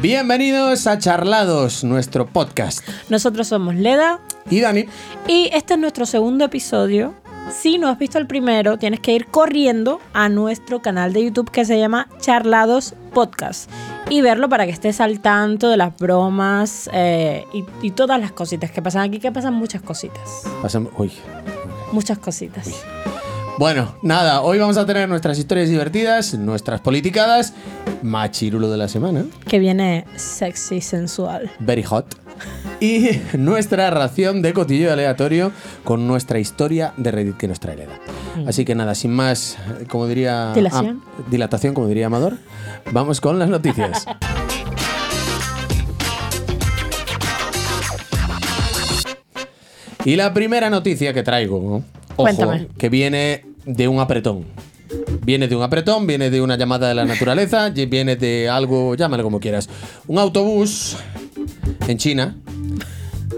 Bienvenidos a Charlados, nuestro podcast. Nosotros somos Leda Y Dani, y este es nuestro segundo episodio. Si no has visto el primero, tienes que ir corriendo a nuestro canal de YouTube que se llama Charlados Podcast y verlo para que estés al tanto de las bromas eh, y, y todas las cositas que pasan aquí, que pasan muchas cositas. pasamos. Uy. Muchas cositas. Bueno, nada, hoy vamos a tener nuestras historias divertidas, nuestras politicadas, machirulo de la semana, Que viene sexy, sensual. very hot, y nuestra ración de cotillo aleatorio con nuestra historia de Reddit que nos trae Leda. Así que nada, sin más, como diría. Dilación. ah, dilatación, como diría Amador, vamos con las noticias. Y la primera noticia que traigo, ojo, Cuéntame. que viene de un apretón. Viene de un apretón, viene de una llamada de la naturaleza, viene de algo, llámalo como quieras. Un autobús en China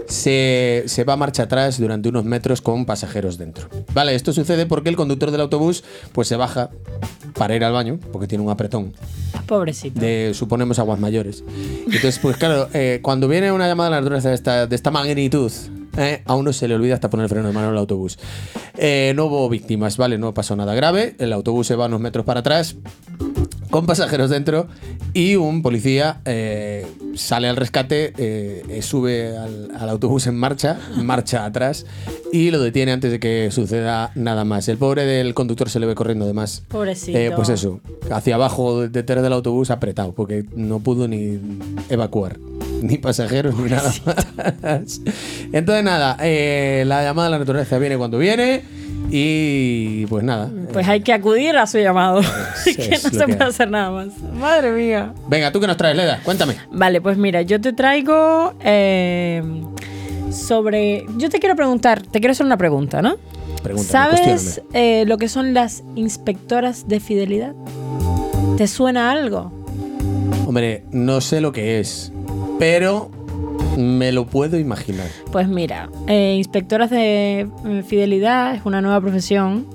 se, se va a marcha atrás durante unos metros con pasajeros dentro. Vale, esto sucede porque el conductor del autobús pues se baja para ir al baño, porque tiene un apretón Pobrecito. de, suponemos, aguas mayores. Entonces, pues claro, eh, cuando viene una llamada de la naturaleza de esta, de esta magnitud, eh, a uno se le olvida hasta poner el freno de mano en el autobús. Eh, no hubo víctimas, ¿vale? No pasó nada grave. El autobús se va unos metros para atrás con pasajeros dentro y un policía eh, sale al rescate, sube al, al autobús en marcha, marcha atrás y lo detiene antes de que suceda nada más. El pobre del conductor se le ve corriendo además. Pobrecito. Pues eso, hacia abajo detrás del autobús apretado, porque no pudo ni evacuar, ni pasajeros ni nada más. Entonces nada, eh, la llamada de la naturaleza viene cuando viene y pues nada. Pues hay que acudir a su llamado. Es- que no se que puede hacer nada más. Madre mía. Venga, ¿tú qué nos traes, Leda? Cuéntame. Vale, pues mira, yo te traigo eh, sobre... Yo te quiero preguntar, te quiero hacer una pregunta, ¿no? Pregúntame, ¿Sabes eh, lo que son las inspectoras de fidelidad? ¿Te suena algo? Hombre, no sé lo que es, pero me lo puedo imaginar. Pues mira, eh, inspectoras de eh, fidelidad es una nueva profesión,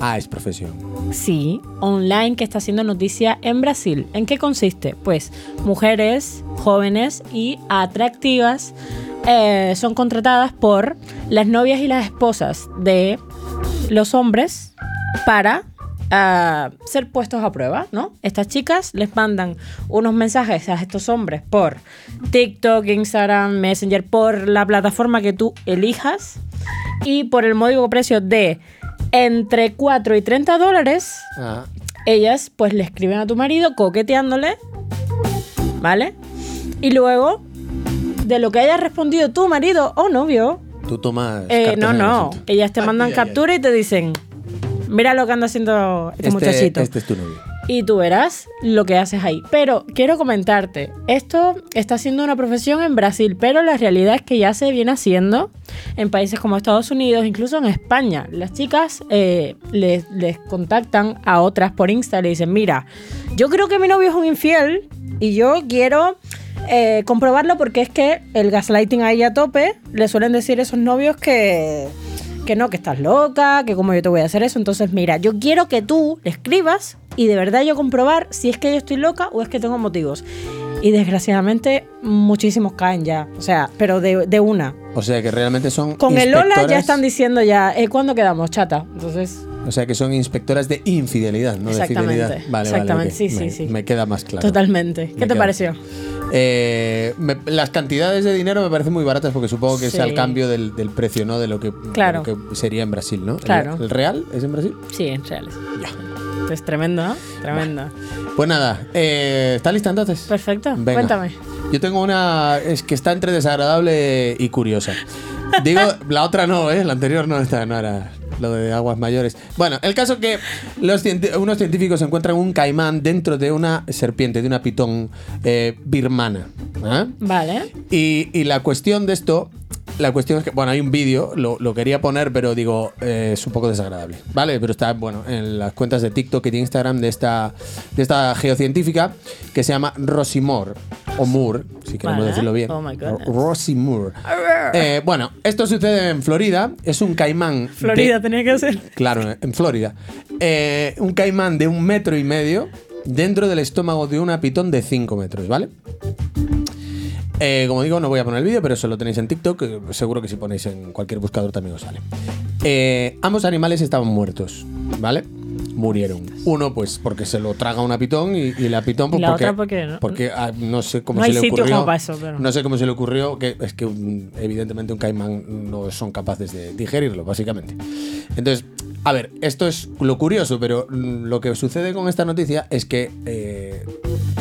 Ah, es profesión. sí, online que está haciendo noticia en Brasil. ¿En qué consiste? Pues mujeres jóvenes y atractivas eh, son contratadas por las novias y las esposas de los hombres para ah, ser puestos a prueba, ¿no? Estas chicas les mandan unos mensajes a estos hombres por TikTok, Instagram, Messenger, por la plataforma que tú elijas y por el módico precio de entre 4 y 30 dólares, Ah, ellas pues le escriben a tu marido coqueteándole, ¿vale? Y luego, de lo que haya respondido tu marido o novio, tú tomas. eh, no, no, ellas te Ay, mandan ay, ay. captura y te dicen, mira lo que anda haciendo este, muchachito. Este es tu novio. Y tú verás lo que haces ahí. Pero quiero comentarte, esto está siendo una profesión en Brasil, pero la realidad es que ya se viene haciendo en países como Estados Unidos, incluso en España. Las chicas eh, les, les contactan a otras por Insta y le dicen, mira, yo creo que mi novio es un infiel y yo quiero eh, comprobarlo porque es que el gaslighting ahí a tope, le suelen decir esos novios que que no, que estás loca, que cómo yo te voy a hacer eso. Entonces, mira, yo quiero que tú le escribas y de verdad yo comprobar si es que yo estoy loca o es que tengo motivos. Y desgraciadamente muchísimos caen ya. O sea, pero de, de una. O sea que realmente son. Con el Lola ya están diciendo ya, eh, ¿cuándo quedamos, chata? Entonces, O sea que son inspectoras de infidelidad, no de Exactamente, fidelidad. Vale, exactamente, vale. ok. sí, sí, me, sí. Me queda más claro. totalmente. Me ¿Qué te queda. pareció? Eh, me- las cantidades de dinero me parecen muy baratas porque supongo que es Sí. al cambio del, del precio, ¿no? De lo que, de Claro. lo que sería en Brasil, ¿no? ¿El- Claro. ¿El, real es en Brasil? Sí, en reales. Ya. Es tremendo, ¿no? Tremendo. Pues nada, eh, ¿está lista entonces? Perfecto. Venga. Cuéntame. Yo tengo una. Es que está entre desagradable y curiosa. Digo, la otra no, ¿eh? La anterior no, esta no era lo de aguas mayores. Bueno, el caso que los cienti- unos científicos encuentran un caimán dentro de una serpiente, de una pitón eh, birmana. ¿ah? Vale. Y, y la cuestión de esto, la cuestión es que, bueno, hay un vídeo, lo, lo quería poner, pero digo, eh, es un poco desagradable, ¿vale? Pero está, bueno, en las cuentas de TikTok y de Instagram de esta, de esta geocientífica que se llama Rosie Moore, o Moore, si queremos Vale. decirlo bien. Oh my. Rosie Moore. Eh, bueno, esto sucede en Florida, es un caimán. de- Florida tenía que ser. Claro, en Florida. Eh, un caimán de un metro y medio, dentro del estómago de una pitón de 5 metros, ¿vale? Eh, como digo, no voy a poner el vídeo, pero eso lo tenéis en TikTok. eh, Seguro que si ponéis en cualquier buscador también os sale. Eh, ambos animales estaban muertos, ¿vale? Murieron. Uno, pues, porque se lo traga una pitón y, y la pitón, pues, la porque, otra porque no- porque, ah, no sé cómo No se hay le sitio ocurrió. como para eso, pero- No sé cómo se le ocurrió, que es que un- evidentemente un caimán no son capaces de digerirlo, básicamente. Entonces, a ver, esto es lo curioso, pero mm, lo que sucede con esta noticia es que eh,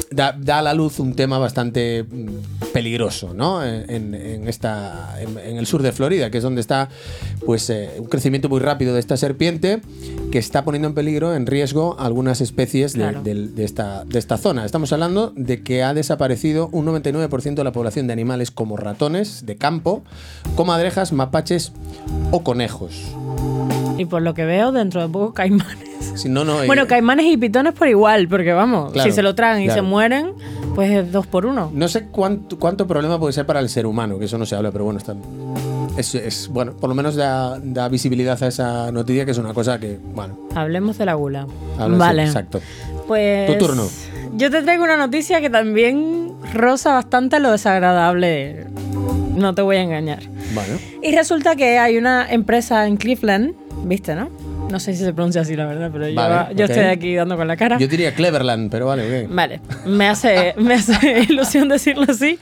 da, da a la luz un tema bastante mm, peligroso, ¿no? En, en esta, en, en el sur de Florida, que es donde está pues, eh, un crecimiento muy rápido de esta serpiente que está poniendo en peligro, en riesgo, algunas especies de, de esta, de esta zona. Estamos hablando de que ha desaparecido un 99% de la población de animales como ratones de campo, comadrejas, mapaches o conejos. Y por lo que veo, dentro de poco caimanes. Si no, no, eh, Bueno, caimanes y pitones por igual, porque vamos, Claro, si se lo tragan y se mueren, pues es dos por uno. No sé cuánto, cuánto problema puede ser para el ser humano, que eso no se habla, pero bueno, está, es, es- bueno, por lo menos da, da visibilidad a esa noticia, que es una cosa que, bueno, Hablemos de la gula. habla- vale. exacto. Pues. Tu turno. Yo te traigo una noticia que también roza bastante lo desagradable. No te voy a engañar. Y resulta que hay una empresa en Cleveland, ¿viste, no? No sé si se pronuncia así, la verdad, pero yo, Vale, yo ok. estoy aquí dando con la cara. yo diría Cleverland, pero vale, ok. Vale, me hace, me hace ilusión decirlo así.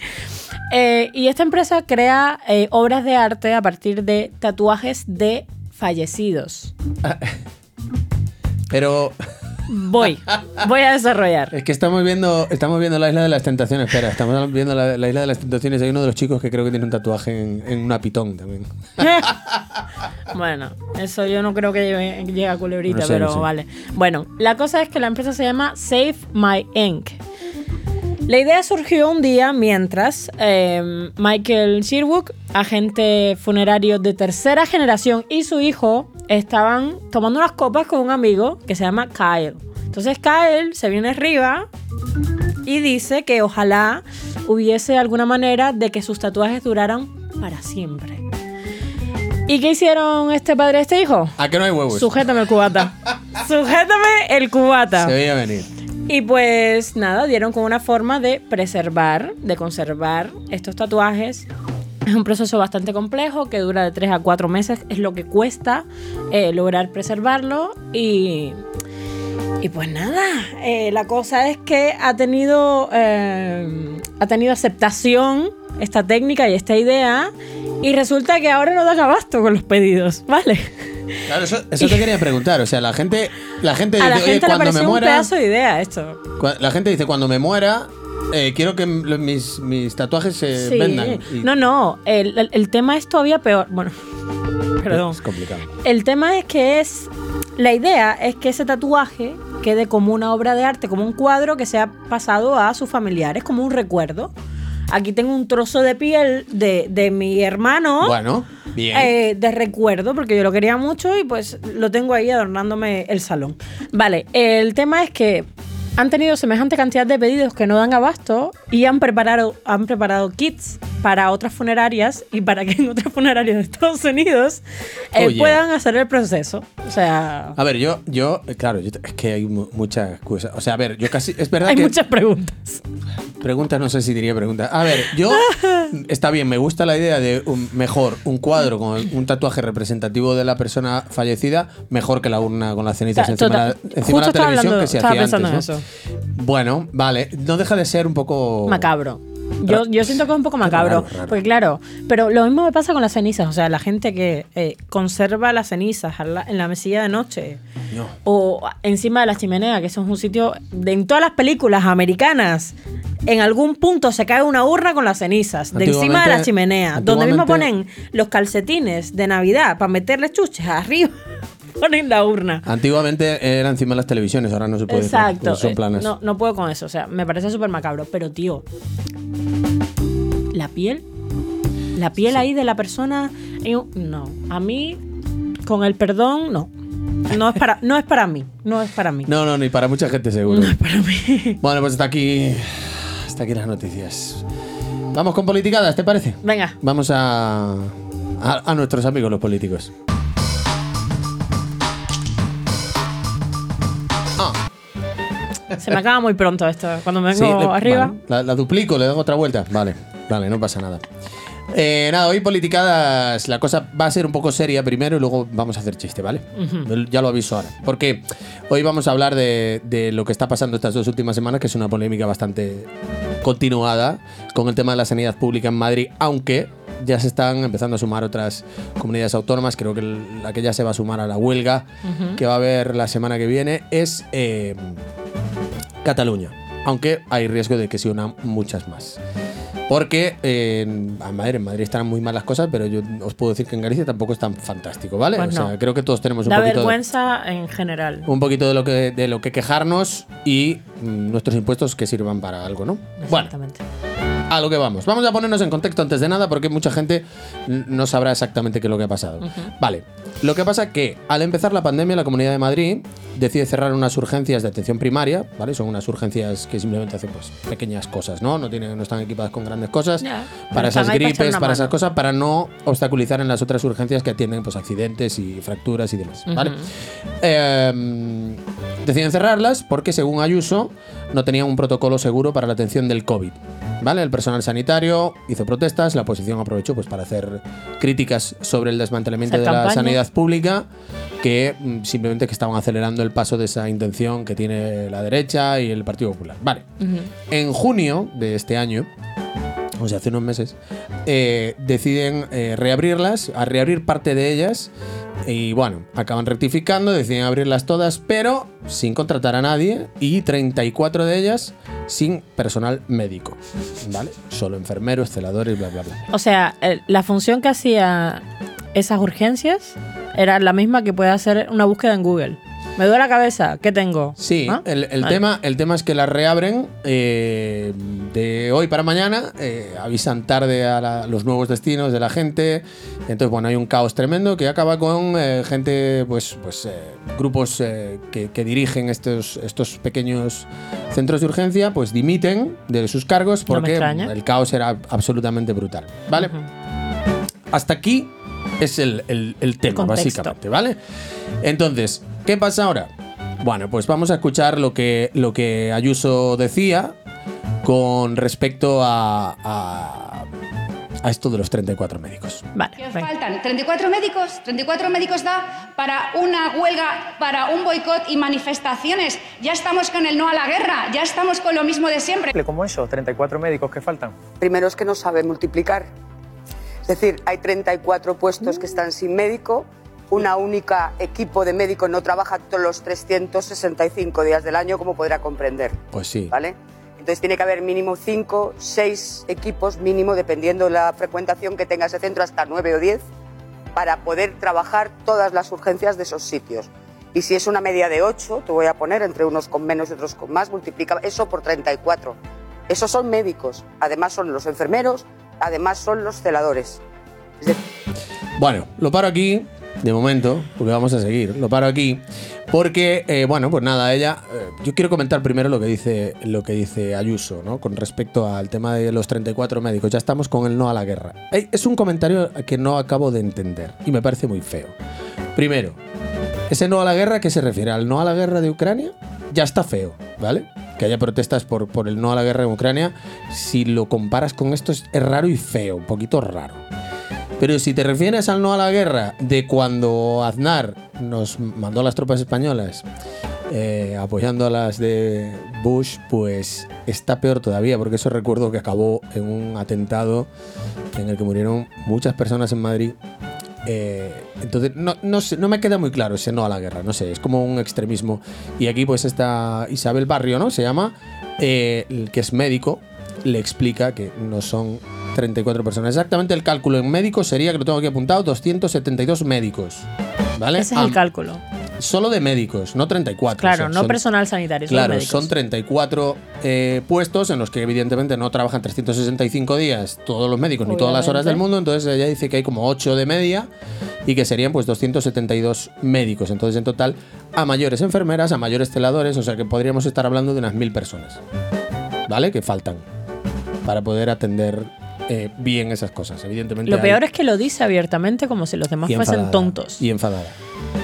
Eh, y esta empresa crea eh, obras de arte a partir de tatuajes de fallecidos. Pero Voy, voy a desarrollar. es que estamos viendo, estamos viendo la isla de las tentaciones. Espera, estamos viendo la, la isla de las tentaciones. Hay uno de los chicos que creo que tiene un tatuaje en, en una pitón también. Bueno, eso yo no creo que llegue, llegue a culebrita, No sé, pero no sé. vale. Bueno, la cosa es que la empresa se llama Save My Ink. La idea surgió un día mientras eh, Michael Sherwood, agente funerario de tercera generación, y su hijo estaban tomando unas copas con un amigo que se llama Kyle. Entonces Kyle se viene arriba y dice que ojalá hubiese alguna manera de que sus tatuajes duraran para siempre. ¿Y qué hicieron este padre y este hijo? ¿A que no hay huevos? Sujétame el cubata. Sujétame el cubata. Se veía venir. Y pues nada, dieron con una forma de preservar, de conservar estos tatuajes. Es un proceso bastante complejo que dura de 3 a 4 meses, es lo que cuesta eh, lograr preservarlo. Y, y pues nada, eh, la cosa es que ha tenido, eh, ha tenido aceptación esta técnica y esta idea. Y resulta que ahora no dan abasto con los pedidos, ¿vale? Claro, eso, eso te quería preguntar. O sea, la gente, la gente dice, la "Oye, gente le cuando me pareció un muera, pedazo de idea esto. la gente dice, cuando me muera, eh, quiero que mis, mis tatuajes se Sí. vendan. Y- No, no, el, el- el tema es todavía peor. Bueno, perdón. Es complicado. El tema es que es. La idea es que ese tatuaje quede como una obra de arte, como un cuadro que se ha pasado a sus familiares, como un recuerdo. Aquí tengo un trozo de piel de, de mi hermano. Bueno, bien. eh, de recuerdo, porque yo lo quería mucho y pues lo tengo ahí adornándome el salón. Vale, el tema es que han tenido semejante cantidad de pedidos que no dan abasto y han preparado, han preparado kits para otras funerarias y para que en otras funerarias de Estados Unidos eh, Oye. puedan hacer el proceso. O sea, A ver, yo, yo, claro, yo- es que hay mu- muchas cosas. O sea, a ver, yo casi, es verdad hay que muchas preguntas. Preguntas, no sé si diría preguntas. A ver, yo está bien, me gusta la idea de un, mejor un cuadro con un tatuaje representativo de la persona fallecida, mejor que la urna con las cenizas encima, la, encima de justo la estaba televisión hablando- que se estaba hacía pensando antes. en ¿no? Bueno, vale, no deja de ser un poco Macabro. Yo, yo siento que es un poco macabro. raro, raro. Porque claro, pero lo mismo me pasa con las cenizas. O sea, la gente que eh, conserva las cenizas en la mesilla de noche No. o encima de la chimenea, que eso es un sitio de en todas las películas americanas. En algún punto se cae una urna con las cenizas, de encima de la chimenea, donde mismo ponen los calcetines de Navidad para meterle chuches arriba, ponen la urna. Antiguamente era encima de las televisiones, ahora no se puede. Exacto. porque Son planas. No, no puedo con eso. O sea, me parece súper macabro. Pero, tío, la piel. La piel ahí de la persona. No. A mí, con el perdón, no. No es para, no es para mí. No es para mí. No, no, ni para mucha gente seguro. No es para mí. Bueno, pues hasta aquí. Hasta aquí las noticias. Vamos con politicadas, ¿te parece? Venga. Vamos a, a, a nuestros amigos los políticos. Se me acaba muy pronto esto. Cuando me Sí, vengo le- arriba. vale, la, la duplico, le doy otra vuelta. Vale, vale, no pasa nada. Eh, nada, hoy politicadas, la cosa va a ser un poco seria primero y luego vamos a hacer chiste, ¿vale? Ya lo aviso ahora. Porque hoy vamos a hablar de, de lo que está pasando estas dos últimas semanas, que es una polémica bastante continuada con el tema de la sanidad pública en Madrid, aunque ya se están empezando a sumar otras comunidades autónomas. Creo que la que ya se va a sumar a la huelga que va a haber la semana que viene es eh, Cataluña. Aunque hay riesgo de que se unan muchas más. Porque eh, en, a Madrid, en Madrid están muy mal las cosas, pero yo os puedo decir que en Galicia tampoco es tan fantástico, ¿vale? Pues o sea, no. creo que todos tenemos un Da poquito, de, vergüenza en general. un poquito de lo que de lo que quejarnos y mm, nuestros impuestos que sirvan para algo, ¿no? Bueno, Exactamente. A lo que vamos. Vamos a ponernos en contexto antes de nada porque mucha gente no sabrá exactamente qué es lo que ha pasado. Vale. Lo que pasa que al empezar la pandemia la Comunidad de Madrid decide cerrar unas urgencias de atención primaria, ¿vale? Son unas urgencias que simplemente hacen pues pequeñas cosas, ¿no? No tienen no están equipadas con grandes cosas para esas para gripes, para esas cosas para no obstaculizar en las otras urgencias que atienden pues accidentes y fracturas y demás, ¿vale? Eh, deciden cerrarlas porque según Ayuso no tenían un protocolo seguro para la atención del COVID. ¿Vale? El personal sanitario hizo protestas, la oposición aprovechó pues, para hacer críticas sobre el desmantelamiento de la sanidad pública, que mm, simplemente que estaban acelerando el paso de esa intención que tiene la derecha y el Partido Popular. Vale. En junio de este año, o sea, hace unos meses, eh, deciden eh, reabrirlas, a reabrir parte de ellas. Y bueno, acaban rectificando, deciden abrirlas todas, pero sin contratar a nadie y 34 de ellas sin personal médico. ¿Vale? Solo enfermeros, celadores, bla, bla, bla. O sea, el- la función que hacía esas urgencias era la misma que puede hacer una búsqueda en Google. Me duele la cabeza, ¿qué tengo? Sí, ¿Ah? el, el Vale. tema, el tema es que las reabren eh, de hoy para mañana, eh, avisan tarde a la- los nuevos destinos de la gente, entonces bueno, hay un caos tremendo que acaba con eh, gente, pues, pues grupos que, que dirigen estos, estos pequeños centros de urgencia, pues dimiten de sus cargos porque el caos era absolutamente brutal, ¿vale? Hasta aquí es el, el- el tema, básicamente, ¿vale? Entonces, ¿qué pasa ahora? Bueno, pues vamos a escuchar lo que, lo que Ayuso decía con respecto a, a, a esto de los 34 médicos. Vale, Que os faltan 34 médicos, 34 médicos da para una huelga, para un boicot y manifestaciones. Ya estamos con el no a la guerra, ya estamos con lo mismo de siempre. como eso, 34 médicos que faltan. Primero es que no sabe multiplicar. Es decir, hay 34 puestos que están sin médico, una única equipo de médicos no trabaja todos los 365 días del año, como podrá comprender. Pues sí. ¿Vale? Entonces tiene que haber mínimo 5, 6 equipos, mínimo, dependiendo la frecuentación que tenga ese centro, hasta 9 o 10, para poder trabajar todas las urgencias de esos sitios. Y si es una media de 8, te voy a poner entre unos con menos y otros con más, multiplica eso por 34. Esos son médicos, además son los enfermeros, además son los celadores. Bueno, lo paro aquí, de momento, porque vamos a seguir. Lo paro aquí, porque, eh, bueno, pues nada, ella. eh, yo quiero comentar primero lo que dice, lo que dice Ayuso, ¿no? Con respecto al tema de los 34 médicos. Ya estamos con el no a la guerra. Es un comentario que no acabo de entender y me parece muy feo. Primero, ese no a la guerra, ¿qué se refiere? ¿Al no a la guerra de Ucrania? Ya está feo, ¿vale? Que haya protestas por, por el no a la guerra en Ucrania. Si lo comparas con esto, es, es raro y feo, un poquito raro. Pero si te refieres al no a la guerra de cuando Aznar nos mandó a las tropas españolas eh, apoyando a las de Bush, pues está peor todavía, porque eso recuerdo que acabó en un atentado en el que murieron muchas personas en Madrid. Eh, entonces, no, no, sé, no me queda muy claro ese no a la guerra, no sé, es como un extremismo. Y aquí, pues, está Isabel Barrio, ¿no? Se llama, eh, que es médico, le explica que no son 34 personas. Exactamente el cálculo en médicos sería, que lo tengo aquí apuntado, 272 médicos. ¿Vale? Ese es el cálculo. Solo de médicos, no 34. Claro, o sea, no son- personal sanitario, Claro, médicos. son 34 eh, puestos en los que evidentemente no trabajan 365 días todos los médicos ni todas las horas del mundo, entonces ella dice que hay como 8 de media y que serían pues 272 médicos, entonces en total a mayores enfermeras, a mayores celadores, o sea que podríamos estar hablando de unas mil personas, ¿vale? Que faltan para poder atender eh, bien esas cosas, evidentemente. Lo peor es que lo dice abiertamente como si los demás fuesen tontos. Y enfadada.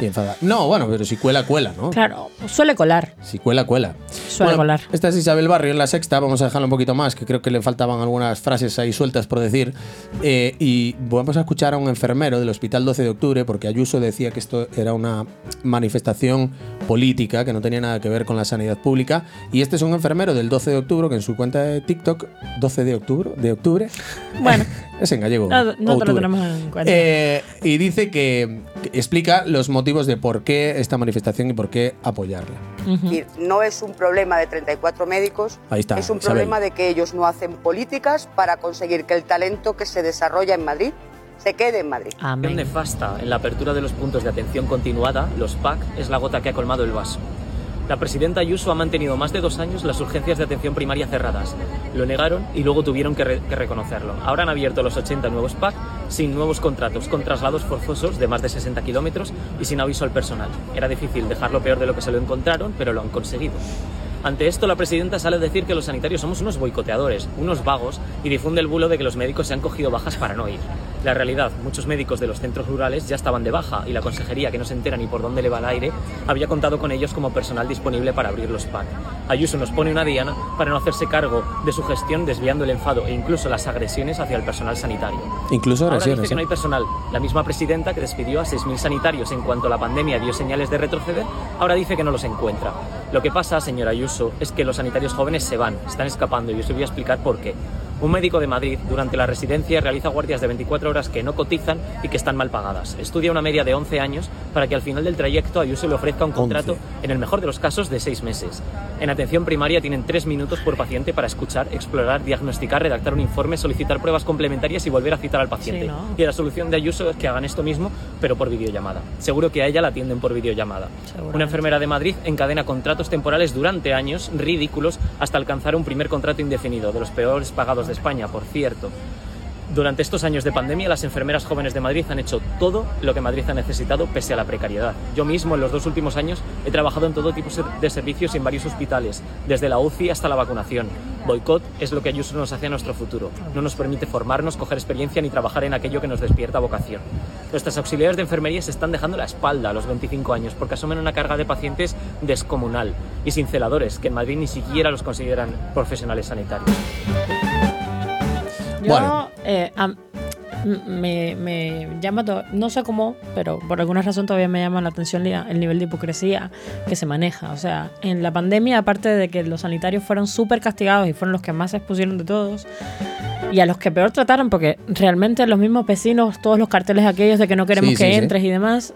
Y enfadada. No, bueno, pero si cuela, cuela, ¿no? Claro, suele colar. Si cuela, cuela. Suele Bueno, colar. Esta es Isabel Barrio en la sexta, vamos a dejarla un poquito más, que creo que le faltaban algunas frases ahí sueltas por decir. Eh, y vamos a escuchar a un enfermero del Hospital 12 de Octubre, porque Ayuso decía que esto era una manifestación política, que no tenía nada que ver con la sanidad pública. Y este es un enfermero del 12 de octubre que en su cuenta de TikTok, 12 de octubre, de octubre, Bueno, es en gallego. no, no te lo tenemos en cuenta. Eh, y dice que, que explica los motivos de por qué esta manifestación y por qué apoyarla. Ujú. decir, no es un problema de 34 médicos, Ahí está, es un Isabel. problema de que ellos no hacen políticas para conseguir que el talento que se desarrolla en Madrid se quede en Madrid. Amén. nefasta en la apertura de los puntos de atención continuada, los PAC, es la gota que ha colmado el vaso. La presidenta Ayuso ha mantenido más de dos años las urgencias de atención primaria cerradas. Lo negaron y luego tuvieron que, que reconocerlo. Ahora han abierto los 80 nuevos PAC sin nuevos contratos, con traslados forzosos de más de 60 kilómetros y sin aviso al personal. Era difícil dejarlo peor de lo que se lo encontraron, pero lo han conseguido. Ante esto, la presidenta sale a decir que los sanitarios somos unos boicoteadores, unos vagos, y difunde el bulo de que los médicos se han cogido bajas para no ir. La realidad, muchos médicos de los centros rurales ya estaban de baja y la consejería, que no se entera ni por dónde le va el aire, había contado con ellos como personal disponible para abrir los PAC. Ayuso nos pone una diana para no hacerse cargo de su gestión, desviando el enfado e incluso las agresiones hacia el personal sanitario. Incluso Ahora dice agresiones. que no ¿eh? hay personal. La misma presidenta que despidió a 6.000 sanitarios en cuanto la pandemia dio señales de retroceder, ahora dice que no los encuentra. Lo que pasa, señora Ayuso, es que los sanitarios jóvenes se van, están escapando y os voy a explicar por qué. Un médico de Madrid durante la residencia realiza guardias de 24 horas que no cotizan y que están mal pagadas. Estudia una media de 11 años para que al final del trayecto Ayuso le ofrezca un contrato, 11. en el mejor de los casos, de 6 meses. En atención primaria tienen 3 minutos por paciente para escuchar, explorar, diagnosticar, redactar un informe, solicitar pruebas complementarias y volver a citar al paciente. Sí, ¿no? Y la solución de Ayuso es que hagan esto mismo, pero por videollamada. Seguro que a ella la atienden por videollamada. Una enfermera de Madrid encadena contratos temporales durante años ridículos hasta alcanzar un primer contrato indefinido, de los peores pagados de España, por cierto. Durante estos años de pandemia, las enfermeras jóvenes de Madrid han hecho todo lo que Madrid ha necesitado pese a la precariedad. Yo mismo, en los dos últimos años, he trabajado en todo tipo de servicios en varios hospitales, desde la UCI hasta la vacunación. Boicot es lo que Ayuso nos hace a nuestro futuro. No nos permite formarnos, coger experiencia ni trabajar en aquello que nos despierta vocación. Nuestras auxiliares de enfermería se están dejando la espalda a los 25 años porque asumen una carga de pacientes descomunal y sin celadores, que en Madrid ni siquiera los consideran profesionales sanitarios. Yo, Bueno. eh, me, me llama, no sé cómo, pero por alguna razón todavía me llama la atención el nivel de hipocresía que se maneja. O sea, en la pandemia, aparte de que los sanitarios fueron súper castigados y fueron los que más se expusieron de todos, y a los que peor trataron, porque realmente los mismos vecinos, todos los carteles aquellos de que no queremos Sí, que sí, sí. entres y demás,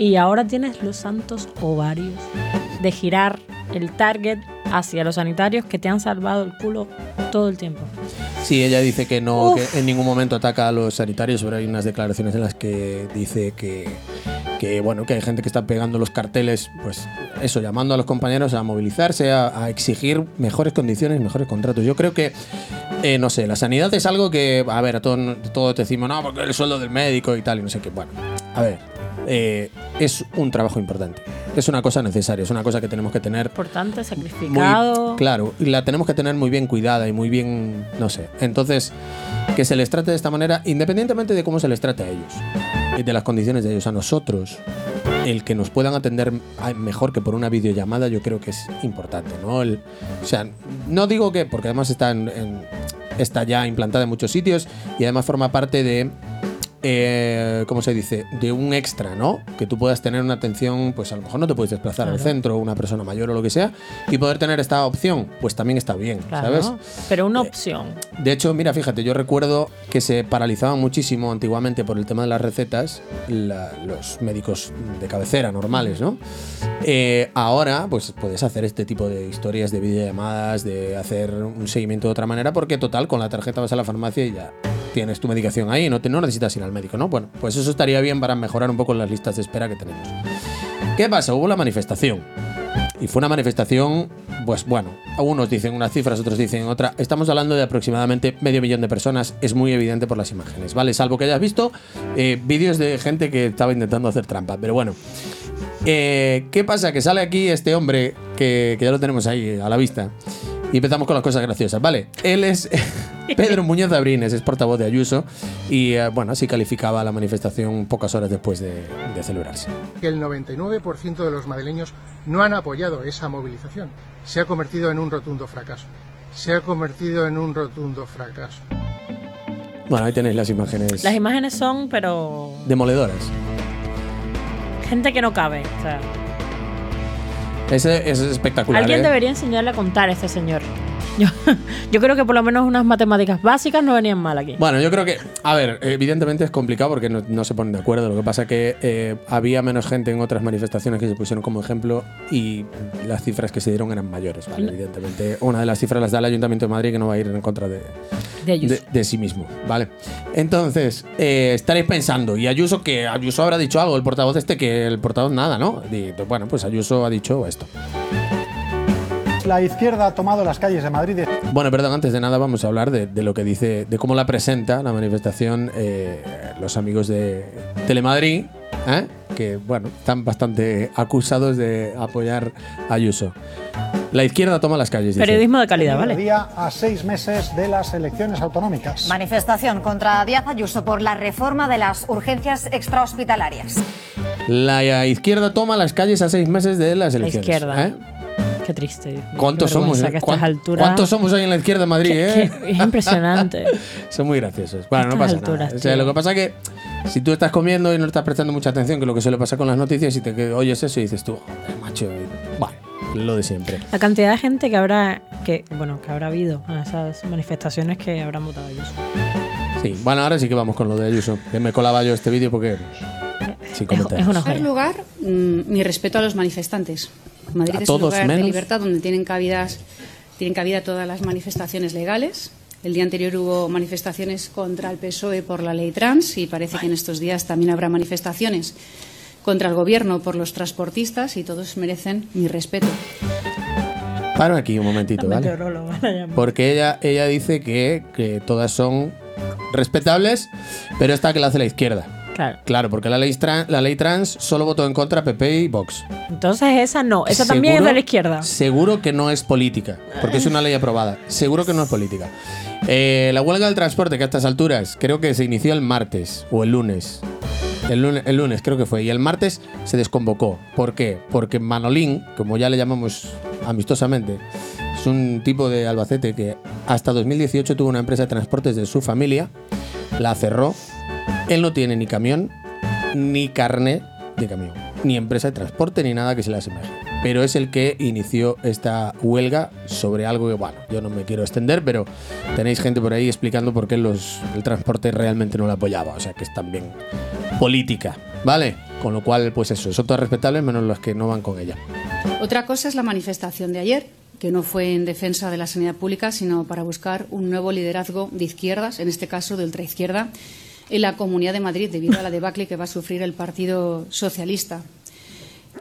y ahora tienes los santos ovarios de girar el target hacia los sanitarios que te han salvado el culo todo el tiempo. Sí, ella dice que no, Uf. que en ningún momento ataca a los sanitarios, pero hay unas declaraciones en las que dice que, que bueno, que hay gente que está pegando los carteles, pues eso, llamando a los compañeros a movilizarse, a, a exigir mejores condiciones, mejores contratos. Yo creo que, eh, no sé, la sanidad es algo que, a ver, a todos todo te decimos, no, porque el sueldo del médico y tal, y no sé qué. Bueno, a ver, eh, es un trabajo importante, es una cosa necesaria, es una cosa que tenemos que tener Importante, muy sacrificado. claro y la tenemos que tener muy bien cuidada y muy bien no sé. Entonces que se les trate de esta manera independientemente de cómo se les trate a ellos y de las condiciones de ellos. A nosotros el que nos puedan atender mejor que por una videollamada yo creo que es importante no El- o sea no digo que porque además está en- en- está ya implantada en muchos sitios y además forma parte de eh, ¿cómo se dice? De un extra, ¿no? Que tú puedas tener una atención, pues a lo mejor no te puedes desplazar al Claro. centro, una persona mayor o lo que sea, y poder tener esta opción, pues también está bien, Claro, ¿sabes? Pero una opción. De hecho, mira, fíjate, yo recuerdo que se paralizaban muchísimo antiguamente por el tema de las recetas la- los médicos de cabecera normales, ¿no? Eh, ahora, pues puedes hacer este tipo de historias de videollamadas, de hacer un seguimiento de otra manera, porque total, con la tarjeta vas a la farmacia y ya tienes tu medicación ahí, no, te, no necesitas ir al médico, ¿no? Bueno, pues eso estaría bien para mejorar un poco las listas de espera que tenemos. ¿Qué pasa? Hubo la manifestación. Y fue una manifestación, pues bueno, algunos dicen unas cifras, otros dicen otra. Estamos hablando de aproximadamente medio millón de personas, es muy evidente por las imágenes, ¿vale? Salvo que hayas visto eh, vídeos de gente que estaba intentando hacer trampa, pero bueno. Eh, ¿Qué pasa? Que sale aquí este hombre, que, que ya lo tenemos ahí a la vista, y empezamos con las cosas graciosas, ¿vale? Él es... Pedro Muñoz Abrines es portavoz de Ayuso y, eh, bueno, así calificaba la manifestación pocas horas después de, de celebrarse. que el 99% de los madrileños no han apoyado esa movilización. Se ha convertido en un rotundo fracaso. Se ha convertido en un rotundo fracaso. Bueno, ahí tenéis las imágenes Las imágenes son, pero. demoledoras. Gente que no cabe. O sea, Ese, ese es espectacular. alguien ¿eh? debería enseñarle a contar a este señor. Yo, yo creo que por lo menos unas matemáticas básicas no venían mal aquí. Bueno, yo creo que, a ver, evidentemente es complicado porque no, no se ponen de acuerdo. Lo que pasa que eh, había menos gente en otras manifestaciones que se pusieron como ejemplo y las cifras que se dieron eran mayores. ¿vale? Evidentemente, una de las cifras las da el Ayuntamiento de Madrid que no va a ir en contra de, De Ayuso. de, de sí mismo, ¿vale? Entonces, eh, estaréis pensando, ¿y Ayuso que Ayuso habrá dicho algo? El portavoz este que el portavoz nada, ¿no? Y, bueno, pues Ayuso ha dicho esto. La izquierda ha tomado las calles de Madrid. Bueno, perdón, antes de nada vamos a hablar de, de lo que dice, de cómo la presenta la manifestación eh, los amigos de Telemadrid, ¿eh? que bueno, están bastante acusados de apoyar a Ayuso. La izquierda toma las calles. dice. Periodismo de calidad, ¿vale? Día a seis meses de las elecciones autonómicas. Manifestación contra Díaz Ayuso por la reforma de las urgencias extrahospitalarias. La izquierda toma las calles a seis meses de las La elecciones. izquierda. ¿eh? Qué triste. ¿Cuántos qué somos? eh? ¿Cuán- alturas- ¿Cuántos somos hoy en la izquierda de Madrid? Qué- eh? qué- es impresionante. Son muy graciosos. Bueno, no pasa alturas, nada. O sea, lo que pasa que si tú estás comiendo y no estás prestando mucha atención, que es lo que suele pasar con las noticias, y te que oyes eso y dices tú, "Joder, macho, bueno, lo de siempre. La cantidad de gente que habrá, que bueno, que habrá habido a esas manifestaciones que habrán votado Ayuso. Sí, bueno, ahora sí que vamos con lo de Ayuso, que me colaba yo este vídeo porque sin Es, es una En primer lugar, mm, mi respeto a los manifestantes. Madrid A es todos un lugar de libertad donde tienen cabidas, tienen cabida todas las manifestaciones legales. El día anterior hubo manifestaciones contra el PSOE por la ley trans y parece que en estos días también habrá manifestaciones contra el gobierno por los transportistas y todos merecen mi respeto. Paro aquí un momentito, ¿vale? Porque ella, ella dice que, que todas son respetables, pero esta que la hace la izquierda. Claro. Claro, porque la ley, tran- la ley trans solo votó en contra PP y Vox. Entonces esa no, esa también es de la izquierda. Seguro que no es política, porque es una ley aprobada. Seguro que no es política. Eh, la huelga del transporte, que a estas alturas creo que se inició el martes o el lunes. El lunes, el lunes creo que fue. Y el martes se desconvocó. ¿Por qué? Porque Manolín, como ya le llamamos amistosamente, es un tipo de Albacete que hasta 2018 tuvo una empresa de transportes de su familia, la cerró. Él no tiene ni camión, ni carne de camión, ni empresa de transporte, ni nada que se le asemeje. Pero es el que inició esta huelga sobre algo que, bueno, yo no me quiero extender, pero tenéis gente por ahí explicando por qué los, el transporte realmente no lo apoyaba. O sea que es también política, ¿vale? Con lo cual, pues eso, son todas respetables menos los que no van con ella. Otra cosa es la manifestación de ayer, que no fue en defensa de la sanidad pública, sino para buscar un nuevo liderazgo de izquierdas, en este caso de ultraizquierda, en la Comunidad de Madrid debido a la debacle que va a sufrir el Partido Socialista.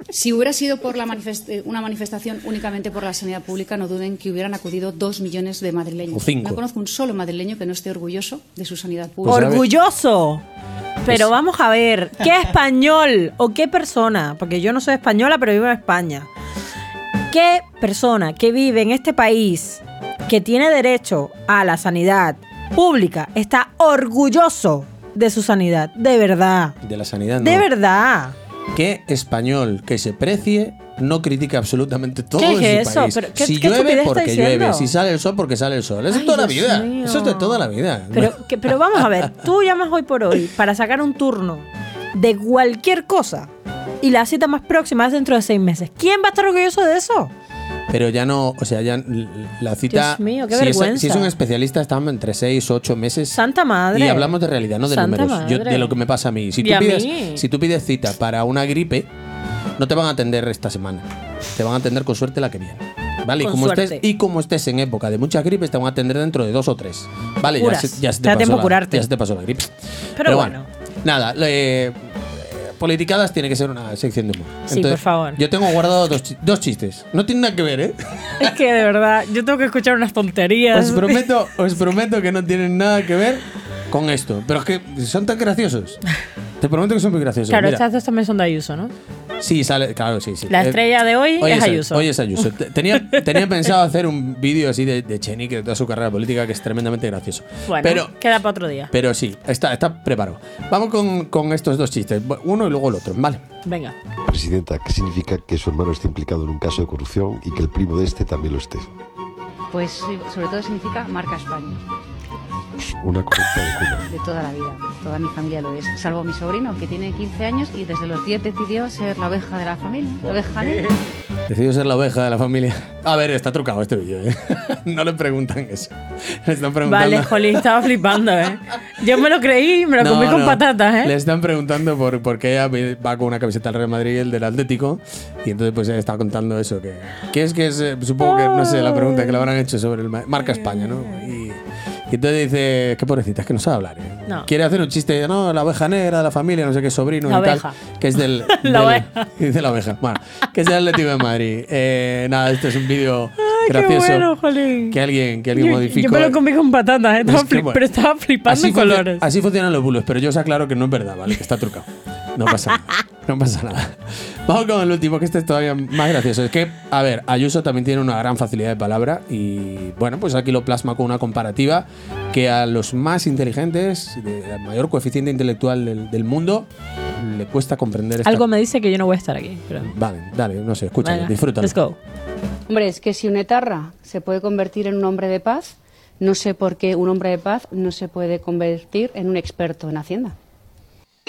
Si hubiera sido por la manifest- eh, una manifestación únicamente por la sanidad pública, no duden que hubieran acudido dos millones de madrileños. O cinco. No conozco un solo madrileño que no esté orgulloso de su sanidad pública. Pues a ver. Orgulloso. Pero Pues- vamos a ver, ¿qué español o qué persona? Porque yo no soy española, pero vivo en España. ¿Qué persona que vive en este país, que tiene derecho a la sanidad pública, está orgulloso de su sanidad? De verdad. De la sanidad, no. De verdad. ¿Qué español que se precie no critica absolutamente todo ¿Qué en es su eso? país? ¿Pero qué- si qué llueve, porque llueve. Si sale el sol, porque sale el sol. Eso es Ay, de toda la vida. mío. Eso es de toda la vida. Pero, que- pero vamos a ver, tú llamas hoy por hoy para sacar un turno de cualquier cosa y la cita más próxima es dentro de seis meses. ¿Quién va a estar orgulloso de eso? Pero ya no, o sea, ya la cita. Dios mío, qué si, es, si es un especialista, estamos entre 6 o 8 meses. Santa madre. Y hablamos de realidad, no de Santa números. Yo- de lo que me pasa a mí. Si tú, a pides, mí. si tú pides cita para una gripe, no te van a atender esta semana. Te van a atender con suerte la que viene. ¿Vale? Y como, estés, y como estés en época de muchas gripes, te van a atender dentro de dos o tres. ¿Vale? Ya se, ya se Te pasó la. Ya se te pasó la gripe. Pero bueno. Nada, le- eh, Politicadas tiene que ser una sección de humor. Sí, por favor. Yo tengo guardado dos, chi- dos chistes. No tienen nada que ver, ¿eh? Es que de verdad, yo tengo que escuchar unas tonterías. Os prometo, os prometo que no tienen nada que ver con esto. Pero es que son tan graciosos. Te prometo que son muy graciosos. Claro, Mira, estas dos también son de Ayuso, ¿no? Sí, sale, claro, sí, sí. La Eh, estrella de hoy es Ayuso. Hoy es Ayuso. Te- Tenía, tenía pensado hacer un vídeo así de, de Chenique, de toda su carrera política, que es tremendamente gracioso. Bueno, pero, queda para otro día. pero sí, está, está preparado. Vamos con, con estos dos chistes, uno y luego el otro, ¿vale? Venga. Presidenta, ¿qué significa que su hermano esté implicado en un caso de corrupción y que el primo de este también lo esté? Pues sobre todo significa marca España, Una corrupta de cuna. de toda la vida. Toda mi familia lo es, salvo mi sobrino, que tiene 15 años y desde los 10 decidió ser la oveja de la familia, la oveja negra. Decidió ser la oveja de la familia. A ver, está trucado este vídeo, ¿eh? No le preguntan eso. Le están preguntando. Vale, Jolín, estaba flipando, ¿eh? Yo me lo creí y me lo No, comí con no. patatas, ¿eh? Le están preguntando por, por qué ella va con una camiseta del Real Madrid y el del Atlético. Y entonces pues ella está contando eso. Que, que es que es, eh, supongo que, no sé, la pregunta que le habrán hecho sobre el ma- marca España, ¿no? Y, y entonces dice, qué pobrecita, es que no sabe hablar. ¿eh? No. Quiere hacer un chiste no, la oveja negra de la familia, no sé qué, sobrino La y oveja. tal. Que es del... La del- oveja. Dice la oveja. Bueno, que es del Atlético de Madrid. Eh, nada, este es un vídeo Qué gracioso. bueno, Jolín. que alguien, que alguien Yo, modificó. yo me lo comí con patatas, ¿eh? Estaba Es que, flip- bueno, pero estaba flipando así en colores. Así funcionan los bulos, pero yo os aclaro que no es verdad, ¿vale? Que está trucado. No pasa nada. No pasa nada. Vamos con el último, que este es todavía más gracioso. Es que, a ver, Ayuso también tiene una gran facilidad de palabra y, bueno, pues aquí lo plasma con una comparativa que a los más inteligentes, de mayor coeficiente intelectual del, del mundo, le cuesta comprender esta... Algo me dice que yo no voy a estar aquí. Pero... Vale, dale, no sé, escúchalo, Venga, disfrútalo. Let's go. Hombre, es que si un etarra se puede convertir en un hombre de paz, no sé por qué un hombre de paz no se puede convertir en un experto en Hacienda.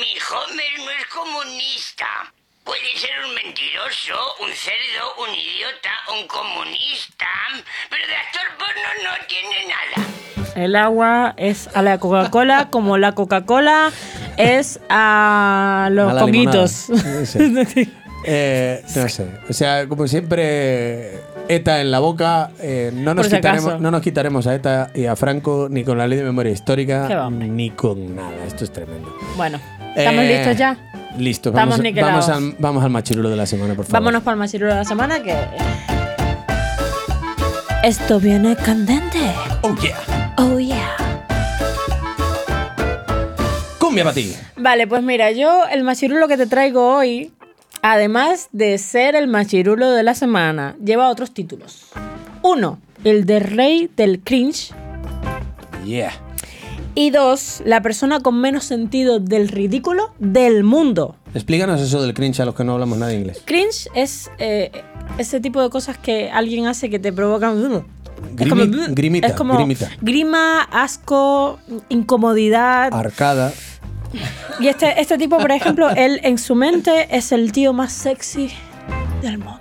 Mi Homer no es comunista. Puede ser un mentiroso, un cerdo, un idiota, un comunista, pero de actor porno no tiene nada. El agua es a la Coca-Cola como la Coca-Cola es a los A coquitos. limonada. Sí. Eh, no sé. O sea, como siempre, ETA en la boca. eh, no, nos si quitaremos, no nos quitaremos a ETA y a Franco ni con la ley de memoria histórica ni con nada. Esto es tremendo. Bueno, ¿estamos Eh, listos ya? Listo, Estamos vamos, vamos, al, vamos al machirulo de la semana, por favor. Vámonos para el machirulo de la semana que... Esto viene candente. Oh, yeah. Oh, yeah. Cumbia para ti. Vale, pues mira, yo el machirulo que te traigo hoy, además de ser el machirulo de la semana, lleva otros títulos. Uno, el de rey del cringe. Yeah. Y dos, la persona con menos sentido del ridículo del mundo. Explícanos eso del cringe a los que no hablamos nada de inglés. Cringe es eh, ese tipo de cosas que alguien hace que te provocan... Es como, Grimi- grimita, es como grimita. grima, asco, incomodidad. Arcada. Y este, este tipo, por ejemplo, él en su mente es el tío más sexy del mundo.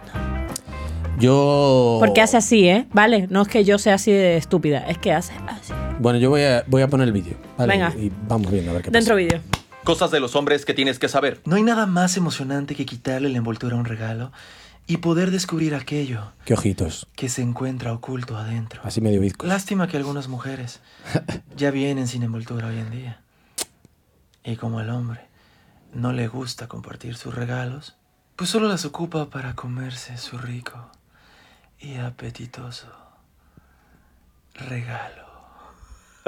Yo. Porque hace así, ¿eh? Vale, no es que yo sea así de estúpida, es que hace así. Bueno, yo voy a, voy a poner el vídeo. ¿vale? Venga. Y vamos viendo a ver qué Dentro vídeo. Cosas de los hombres que tienes que saber. No hay nada más emocionante que quitarle la envoltura a un regalo y poder descubrir aquello pasa. Qué ojitos. que se encuentra oculto adentro. Así medio bizco. Lástima que algunas mujeres ya vienen sin envoltura hoy en día. Y como al hombre no le gusta compartir sus regalos, pues solo las ocupa para comerse su rico y apetitoso regalo.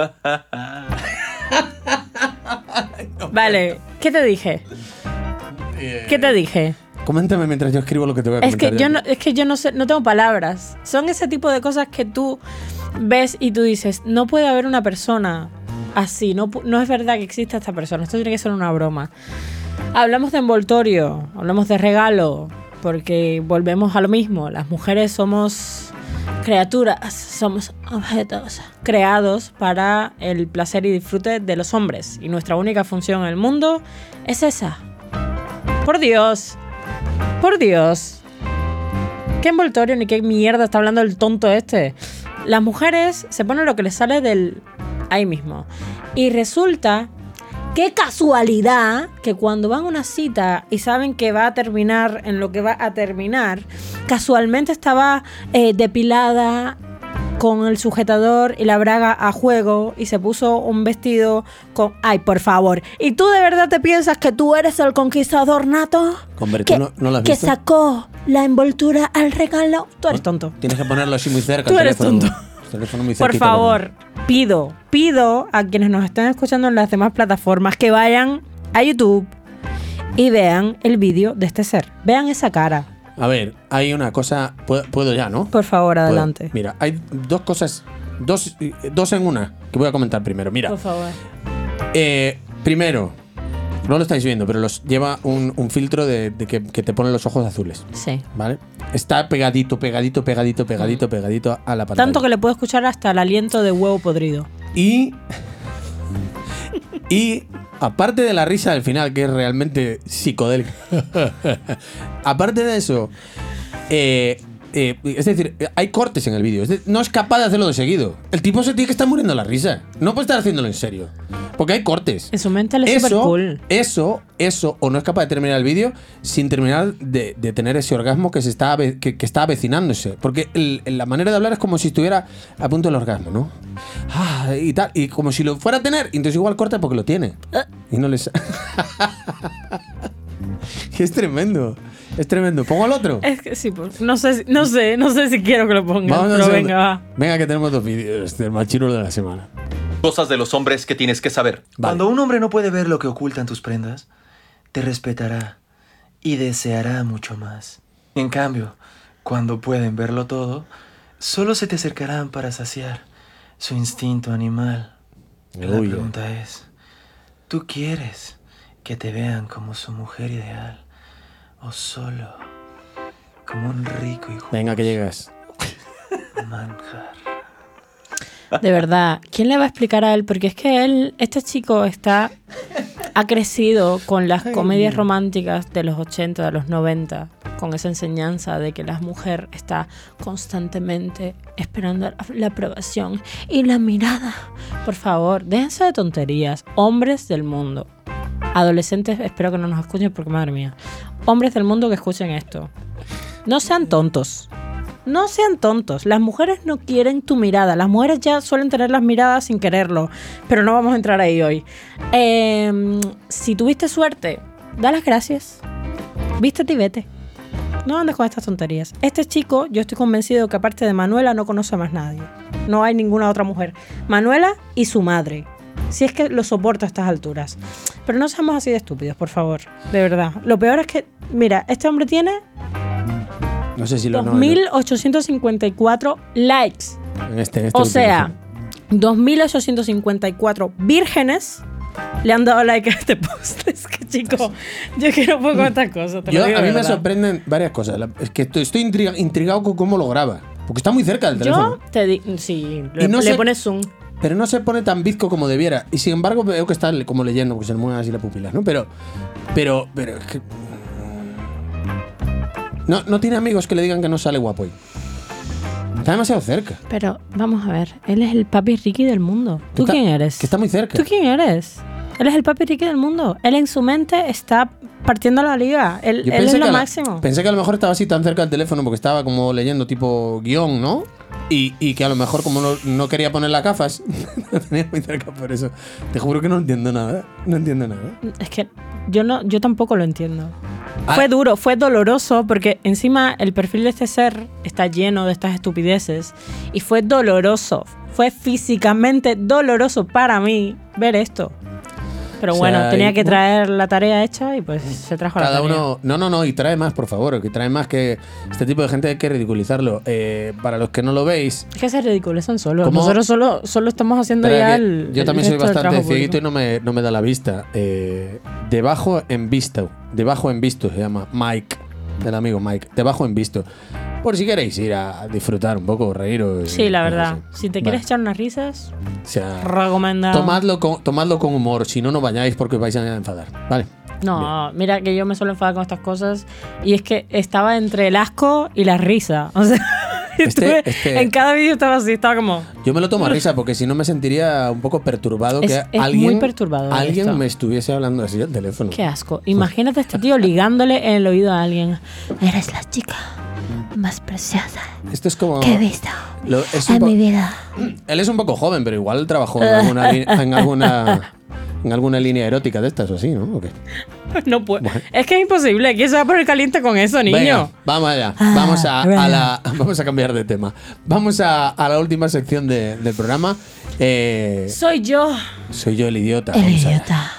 Vale, ¿qué te dije? ¿Qué te dije? Coméntame mientras yo escribo lo que te voy a Es comentar. que yo no, es que yo no sé, no tengo palabras. Son ese tipo de cosas que tú ves y tú dices, no puede haber una persona así, no, no es verdad que exista esta persona, esto tiene que ser una broma. Hablamos de envoltorio, hablamos de regalo, porque volvemos a lo mismo, las mujeres somos criaturas, somos objetos creados para el placer y disfrute de los hombres, y nuestra única función en el mundo es esa. Por Dios, por Dios. ¿Qué envoltorio ni qué mierda está hablando el tonto este? Las mujeres se ponen lo que les sale del ahí mismo. Y resulta, qué casualidad, que cuando van a una cita y saben que va a terminar en lo que va a terminar, casualmente estaba eh, depilada con el sujetador y la braga a juego y se puso un vestido con... Ay, por favor. ¿Y tú de verdad te piensas que tú eres el conquistador nato? Hombre, ¿tú que, no, no lo has que sacó la envoltura al regalo. Tú eres tonto. Tienes que ponerlo así muy cerca. Tú eres tonto. El teléfono muy Por favor, pido, pido a quienes nos estén escuchando en las demás plataformas que vayan a YouTube y vean el vídeo de este ser. Vean esa cara. A ver, hay una cosa. Puedo, puedo ya, ¿no? Por favor, Puedo. adelante. Mira, hay dos cosas. Dos, dos en una que voy a comentar primero. Mira, Por favor. eh, primero, no lo estáis viendo, pero los lleva un, un filtro de, de que, que te pone los ojos azules. Sí. ¿Vale? Está pegadito, pegadito, pegadito, pegadito, pegadito a la pantalla. Tanto que le puedo escuchar hasta el aliento de huevo podrido. Y. Y aparte de la risa del final, que es realmente psicodélica. aparte de eso. eh, eh, es decir, hay cortes en el vídeo. No es capaz de hacerlo de seguido. El tipo se tiene que estar muriendo la risa. No puede estar haciéndolo en serio. Porque hay cortes. En su mente él es súper Eso, cool. eso, eso, o no es capaz de terminar el vídeo sin terminar de, de tener ese orgasmo que se está que, que está avecinándose. Porque el- la manera de hablar es como si estuviera a punto del orgasmo, ¿no? Ah, y tal, y como si lo fuera a tener, y entonces igual corta porque lo tiene. Y no les. es tremendo. Es tremendo. ¿Pongo al otro? Es que sí, pues, no sé, si- no sé, no sé si quiero que lo pongan, Vamos pero venga, va. Venga, que tenemos dos vídeos del machirulo de la semana. Cosas de los hombres que tienes que saber. Cuando un hombre no puede ver lo que ocultan tus prendas, te respetará y deseará mucho más. En cambio, cuando pueden verlo todo, solo se te acercarán para saciar su instinto animal. La Uy, eh. pregunta es, ¿tú quieres que te vean como su mujer ideal o solo como un rico y Venga, que llegas. manjar? De verdad, ¿quién le va a explicar a él? Porque es que él, este chico está, ha crecido con las comedias románticas de los 80, de los 90, con esa enseñanza de que la mujer está constantemente esperando la, la aprobación y la mirada. Por favor, déjense de tonterías, hombres del mundo. Adolescentes, espero que no nos escuchen porque madre mía. Hombres del mundo que escuchen esto. No sean tontos. No sean tontos. Las mujeres no quieren tu mirada. Las mujeres ya suelen tener las miradas sin quererlo. Pero no vamos a entrar ahí hoy. Eh, si tuviste suerte, da las gracias. Vístete y vete. No andes con estas tonterías. Este chico, yo estoy convencido que aparte de Manuela no conoce a más nadie. No hay ninguna otra mujer. Manuela y su madre. Si es que lo soporta a estas alturas. Pero no seamos así de estúpidos, por favor. De verdad. Lo peor es que, mira, este hombre tiene No sé si lo no, 2.854 likes. en este, en este O sea, 2.854 vírgenes le han dado like a este post. Es que, chico, yo quiero un poco estas cosas. te lo Yo, digo a mí me verdad. sorprenden varias cosas. Es que estoy, estoy intriga- intrigado con cómo lo graba. Porque está muy cerca del teléfono. Yo te digo, sí, le, no le sé- pones zoom. Pero no se pone tan bizco como debiera. Y sin embargo veo que está como leyendo, porque se le mueven así las pupilas, ¿no? Pero, pero, pero es que... No, no tiene amigos que le digan que no sale guapo hoy. Está demasiado cerca. Pero vamos a ver, él es el papi Ricky del mundo. ¿Tú Está- quién eres? Que está muy cerca. ¿Tú quién eres? Él es el papi Ricky del mundo. Él en su mente está partiendo la liga. Él, es lo la- máximo. pensé que a lo mejor estaba así tan cerca del teléfono porque estaba como leyendo tipo guion, ¿no? Y, y que a lo mejor como no, no quería poner las gafas, lo tenía muy cerca por eso. Te juro que no entiendo nada. No entiendo nada. Es que yo no, yo tampoco lo entiendo. Ah. Fue duro, fue doloroso, porque encima el perfil de este ser está lleno de estas estupideces. Y fue doloroso. Fue físicamente doloroso para mí ver esto. Pero O bueno, sea, tenía y- que traer la tarea hecha y pues se trajo la Cada tarea. uno. No, no, no, y trae más, por favor. Que trae más que este tipo de gente hay que ridiculizarlo. Eh, para los que no lo veis, Es que se ridiculizan solo. ¿Cómo? Nosotros solo, solo estamos haciendo ya el. yo el también soy resto del bastante cieguito y no me, no me da la vista. Eh, debajo en visto. Debajo en visto se llama Mike. Del amigo Mike. Debajo en visto. Por si queréis ir a disfrutar un poco, reíros. Sí, la verdad. Si te Vale. quieres echar unas risas, O sea, recomendado. tomadlo con, tomadlo con humor. Si no, no vayáis porque vais a enfadar. Vale. No, mira que yo me suelo enfadar con estas cosas y es que estaba entre el asco y la risa. O sea, Este- estuve- este- en cada vídeo estaba así, estaba como... Yo me lo tomo a risa porque si no me sentiría un poco perturbado Es- que es alguien, alguien esto. me estuviese hablando así al teléfono. Qué asco. Imagínate a este tío ligándole en el oído a alguien. Eres la chica más preciosa Esto es como. que he visto lo- es un en mi vida. Él es un poco joven, pero igual trabajó en alguna, en alguna, en alguna línea erótica de estas o así, ¿no? ¿O qué? No puedo. Es que es imposible. ¿Quién se va a poner caliente con eso, niño? Venga, vamos allá. Ah, vamos, a, la, vamos a cambiar de tema. Vamos a, a la última sección de- del programa. Eh, Soy yo. soy yo el idiota. El idiota.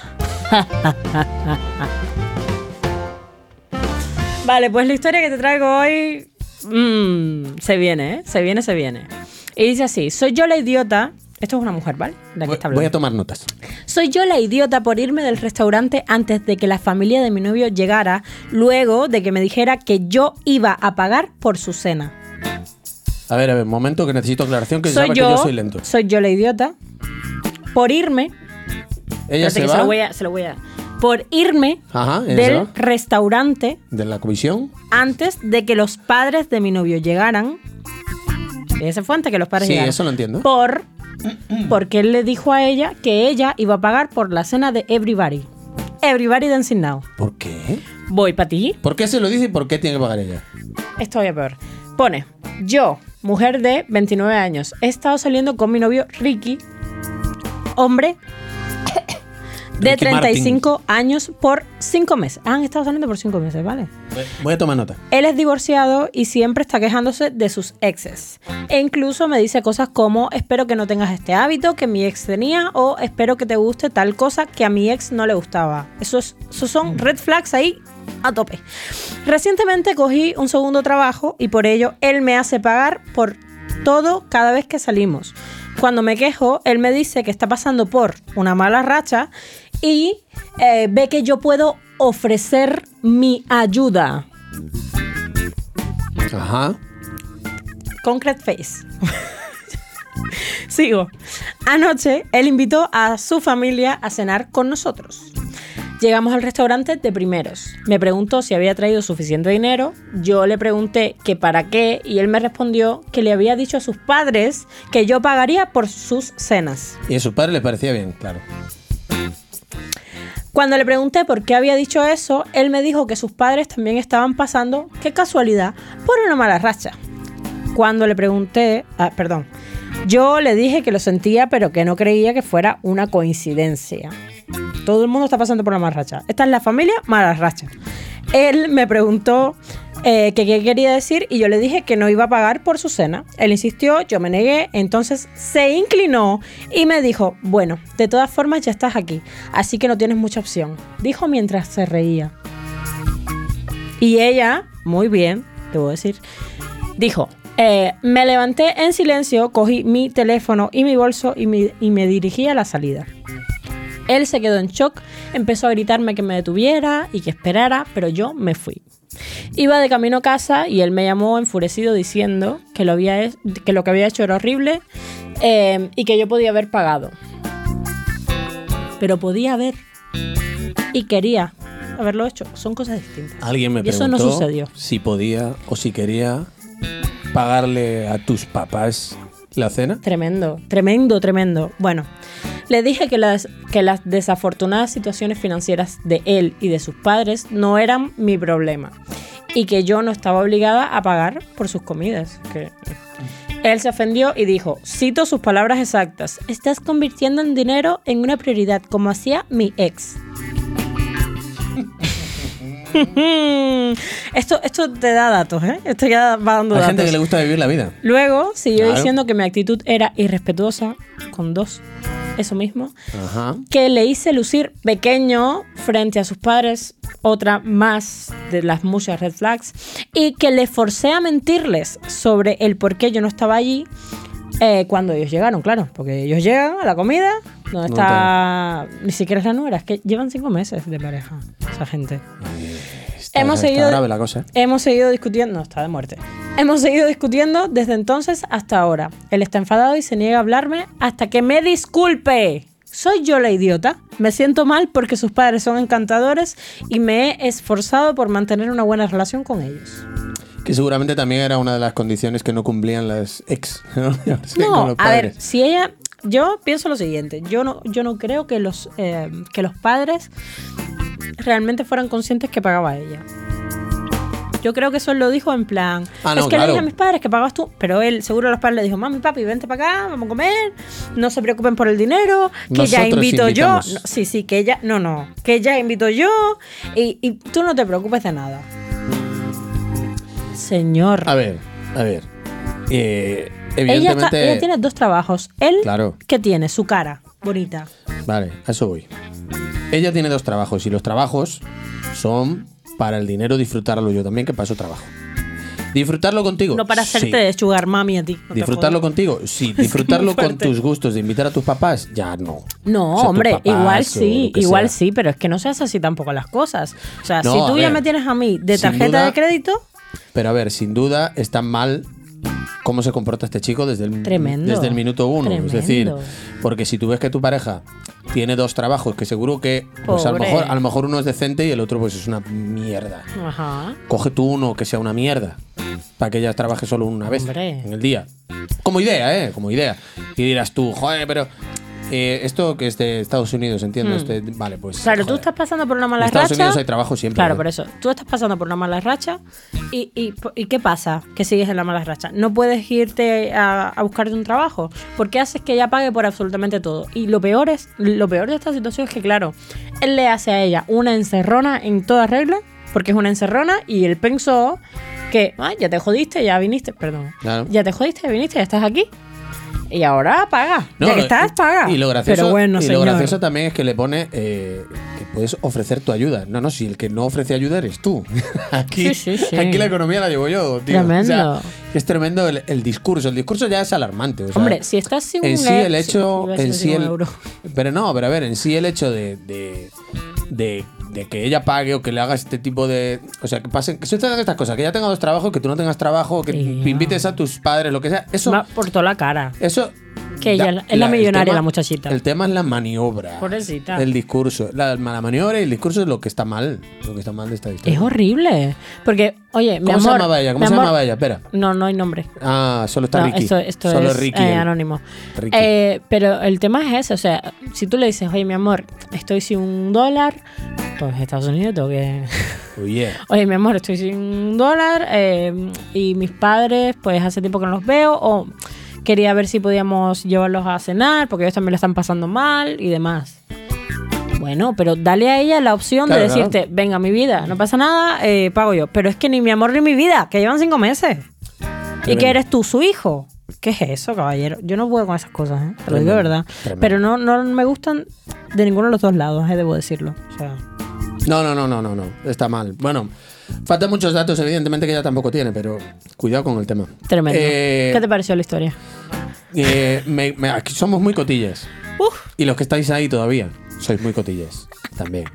Vale, pues la historia que te traigo hoy mm, se viene, ¿eh? Se viene, se viene. Y dice así, soy yo la idiota. Esto es una mujer, ¿vale? La que Voy, está voy hablando. a tomar notas. Soy yo la idiota por irme del restaurante antes de que la familia de mi novio llegara, luego de que me dijera que yo iba a pagar por su cena. A ver, a ver, momento que necesito aclaración que soy sabe yo, que yo soy lento. soy yo la idiota por irme. Ella espérate se que va se lo voy a, se lo voy a- por irme Ajá, del restaurante de la comisión. antes de que los padres de mi novio llegaran. Ese fue antes que los padres Sí, llegaran. eso lo entiendo. Por porque él le dijo a ella que ella iba a pagar por la cena de Everybody. Everybody Dancing Now. ¿Por qué? Voy para ti. ¿Por qué se lo dice y por qué tiene que pagar ella? Esto voy a peor. Pone, yo, mujer de 29 años, he estado saliendo con mi novio Ricky, hombre de Ricky 35 años por 5 meses. Han estado saliendo por 5 meses, ¿vale? Voy a tomar nota. Él es divorciado y siempre está quejándose de sus exes. E incluso me dice cosas como, espero que no tengas este hábito que mi ex tenía o espero que te guste tal cosa que a mi ex no le gustaba. Eso, es, eso son red flags ahí a tope. Recientemente cogí un segundo trabajo y por ello él me hace pagar por todo cada vez que salimos. Cuando me quejo, él me dice que está pasando por una mala racha y eh, ve que yo puedo ofrecer mi ayuda. Ajá. Concrete Face. Sigo. Anoche él invitó a su familia a cenar con nosotros. Llegamos al restaurante de primeros. Me preguntó si había traído suficiente dinero. Yo le pregunté que para qué y él me respondió que le había dicho a sus padres que yo pagaría por sus cenas. Y a su padre le parecía bien, claro. Cuando le pregunté por qué había dicho eso, él me dijo que sus padres también estaban pasando, qué casualidad, por una mala racha. Cuando le pregunté, ah, perdón, yo le dije que lo sentía, pero que no creía que fuera una coincidencia. Todo el mundo está pasando por una mala racha. Esta es la familia mala racha. Él me preguntó eh, que qué quería decir y yo le dije que no iba a pagar por su cena. Él insistió, yo me negué, entonces se inclinó y me dijo, bueno, de todas formas ya estás aquí, así que no tienes mucha opción. Dijo mientras se reía. Y ella, muy bien, debo decir, dijo, eh, me levanté en silencio, cogí mi teléfono y mi bolso y, me dirigí a la salida. Él se quedó en shock, empezó a gritarme que me detuviera y que esperara, pero yo me fui. Iba de camino a casa y él me llamó enfurecido diciendo que lo, había, que, lo que había hecho era horrible eh, y que yo podía haber pagado. Pero podía haber y quería haberlo hecho. Son cosas distintas. Alguien me Y eso preguntó no sucedió. si podía o si quería pagarle a tus papás la cena. Tremendo, tremendo, tremendo. Bueno, le dije que las, que las desafortunadas situaciones financieras de él y de sus padres no eran mi problema y que yo no estaba obligada a pagar por sus comidas. Que... Él se ofendió y dijo, cito sus palabras exactas, estás convirtiendo en dinero en una prioridad como hacía mi ex. esto, esto te da datos, ¿eh? Esto ya va dando Hay datos. gente que le gusta vivir la vida. Luego siguió Claro. diciendo que mi actitud era irrespetuosa, con dos, eso mismo, Ajá. que le hice lucir pequeño frente a sus padres, otra más de las muchas red flags, y que le forcé a mentirles sobre el por qué yo no estaba allí eh, cuando ellos llegaron, claro, porque ellos llegan a la comida, donde No está... Ni siquiera es la nuera, es que llevan cinco meses de pareja, esa gente. Está, Hemos está seguido- grave la cosa. Hemos seguido discutiendo, no, está de muerte. Hemos seguido discutiendo desde entonces hasta ahora. Él está enfadado y se niega a hablarme hasta que me disculpe. ¿Soy yo la idiota? Me siento mal porque sus padres son encantadores y me he esforzado por mantener una buena relación con ellos. Que seguramente también era una de las condiciones que no cumplían las ex. ¿no? No, a ver, si ella... Yo pienso lo siguiente, yo no, yo no creo que los, eh, que los padres realmente fueran conscientes que pagaba ella. Yo creo que eso él lo dijo en plan. Ah, no, es que le dije a mis padres que pagas tú. Pero él, seguro los padres le dijo, mami, papi, vente para acá, vamos a comer. No se preocupen por el dinero. Que ya Nosotros invito yo. No, sí, sí, que ella. No, no. Que ya invito yo. Y, y tú no te preocupes de nada. Señor. A ver, a ver. Eh, ella, evidentemente. está- ella tiene dos trabajos. Él, Claro. ¿qué tiene? Su cara. Bonita. Vale, a eso voy. Ella tiene dos trabajos y los trabajos son para el dinero disfrutarlo yo también, que paso trabajo. Disfrutarlo contigo. No para hacerte Sí. sugar mami a ti. no Disfrutarlo contigo, sí. Disfrutarlo con tus gustos, de invitar a tus papás, ya no. No, O sea, tus hombre, igual sí, que igual sea. sí, pero es que no se hace así tampoco las cosas. O sea, No, si tú ya me tienes a mí de tarjeta duda- de crédito, Pero a ver, sin duda está mal cómo se comporta este chico desde el, Tremendo. desde el minuto uno. Es decir, porque si tú ves que tu pareja tiene dos trabajos, que seguro que pues a, lo mejor, a lo mejor uno es decente y el otro pues es una mierda. ajá. Coge tú uno que sea una mierda. Para que ella trabaje solo una vez Hombre. en el día. Como idea, ¿eh? Como idea. Y dirás tú, joder, pero eh, esto que es de Estados Unidos, entiendo. Hmm. Este, vale, pues. Claro, tú estás pasando por una mala En Estados racha. Unidos hay trabajo siempre. Claro, ¿eh? por eso. Tú estás pasando por una mala racha y, y, y ¿qué pasa? Que sigues en la mala racha. No puedes irte a, a buscarte un trabajo. porque haces que ella pague por absolutamente todo? Y lo peor es, lo peor de esta situación es que, claro, él le hace a ella una encerrona en toda regla, porque es una encerrona, y él pensó que, "Ay, ya te jodiste, ya viniste, perdón. Claro. Ya te jodiste, ya viniste, ya estás aquí. Y ahora paga. No, ya que estás, paga. Y lo gracioso, Pero bueno, y lo señor. gracioso también es que le pone eh, que puedes ofrecer tu ayuda. No, no, si el que no ofrece ayuda eres tú. aquí, Sí, sí, sí. aquí la economía la llevo yo, tío. Tremendo. O sea, es tremendo el, el discurso. El discurso ya es alarmante. o sea, Hombre, si estás sin en un sí el hecho, en sí el, euro. pero no, pero a ver, en sí el hecho de, de, de- de que ella pague o que le haga este tipo de, o sea, que pasen, que sucedan estas cosas, que ella tenga dos trabajos, que tú no tengas trabajo, que invites a tus padres, lo que sea, eso, Va por toda la cara. eso Que ella es la millonaria, tema- la muchachita. El tema es la maniobra. Pobrecita. El discurso. La, la maniobra y el discurso es lo que está mal. Lo que está mal de esta historia. Es horrible. Porque, oye, mi ¿Cómo se llamaba ella? ¿Cómo se amor- llamaba ella? Espera. No, no hay nombre. Ah, solo está no, Ricky. esto, esto solo es Ricky. eh, anónimo. Ricky. Eh, pero el tema es ese, o sea, si tú le dices, oye, mi amor, estoy sin un dólar, pues Estados Unidos tengo que... Oh, yeah. Oye, mi amor, estoy sin un dólar eh, y mis padres, pues hace tiempo que no los veo o quería ver si podíamos llevarlos a cenar porque ellos también lo están pasando mal y demás. Bueno, pero dale a ella la opción Claro, de claro. decirte, venga, mi vida, no pasa nada, eh, pago yo. Pero es que ni mi amor ni mi vida, que llevan cinco meses. Y que eres tú su hijo. ¿Qué es eso, caballero? Yo no puedo con esas cosas, ¿eh? Te lo digo de verdad. tremendo. Pero no, no me gustan de ninguno de los dos lados, eh, debo decirlo. O sea, No, no, no, no, no, no. Está mal. Bueno, faltan muchos datos, evidentemente, que ella tampoco tiene, pero cuidado con el tema. tremendo. Eh, ¿Qué te pareció la historia? eh, me- me- aquí somos muy cotillas. Y los que estáis ahí todavía, sois muy cotillas. También.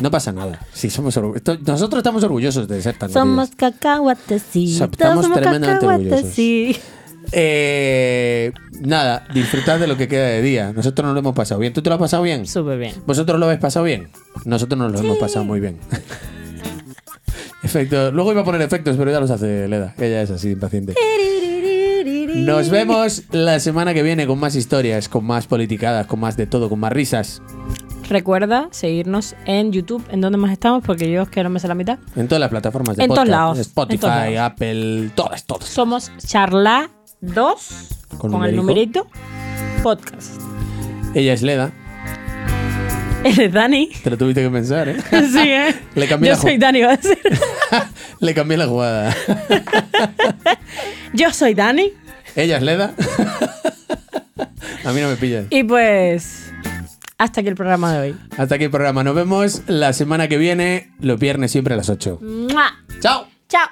No pasa nada. Sí, somos esto- nosotros estamos orgullosos de ser tan Somos cotillas. cacahuatecitos. Estamos somos tremendamente cacahuatecitos. Eh, nada, disfrutad de lo que queda de día. Nosotros nos lo hemos pasado bien. ¿Tú te lo has pasado bien? Súper bien. ¿Vosotros lo habéis pasado bien? Nosotros nos lo hemos pasado muy bien. Efecto. Luego iba a poner efectos, pero ya los hace Leda. Ella es así, impaciente. Nos vemos la semana que viene con más historias, con más politicadas, con más de todo, con más risas. Recuerda seguirnos en YouTube, en donde más estamos, porque yo es que no me sé la mitad. En todas las plataformas de En todos podcast. lados, en Spotify, todos lados. Apple, todas, todas. Somos Charla 2 Con con, el numerito podcast. Ella es Leda. Eres Dani. Te lo tuviste que pensar, ¿eh? Sí, ¿eh? Le cambié Yo la soy Dani, va a decir. Le cambié la jugada. Yo soy Dani. Ella es Leda. A mí no me pillas. Y pues. Hasta aquí el programa de hoy. Hasta aquí el programa. Nos vemos la semana que viene, los viernes siempre a las 8. ¡Mua! ¡Chao! ¡Chao!